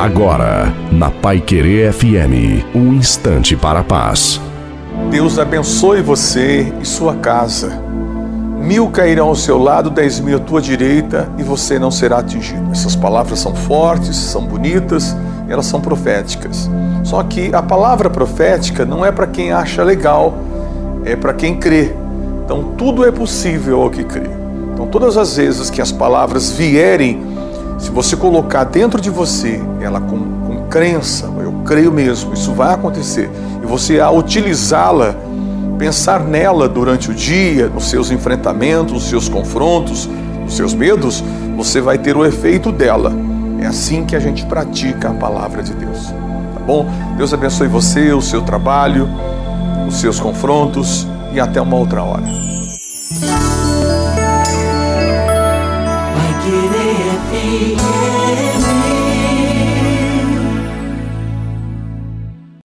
Agora, na Pai Querer FM, um instante para a paz. Deus abençoe você e sua casa. Mil cairão ao seu lado, dez mil à tua direita e você não será atingido. Essas palavras são fortes, são bonitas, elas são proféticas. Só que a palavra profética não é para quem acha legal, é para quem crê. Então tudo é possível ao que crê. Então todas as vezes que as palavras vierem se você colocar dentro de você ela com, com crença, eu creio mesmo, isso vai acontecer, e você a utilizá-la, pensar nela durante o dia, nos seus enfrentamentos, nos seus confrontos, nos seus medos, você vai ter o efeito dela. É assim que a gente pratica a palavra de Deus. Tá bom? Deus abençoe você, o seu trabalho, os seus confrontos e até uma outra hora. Vai querer FM.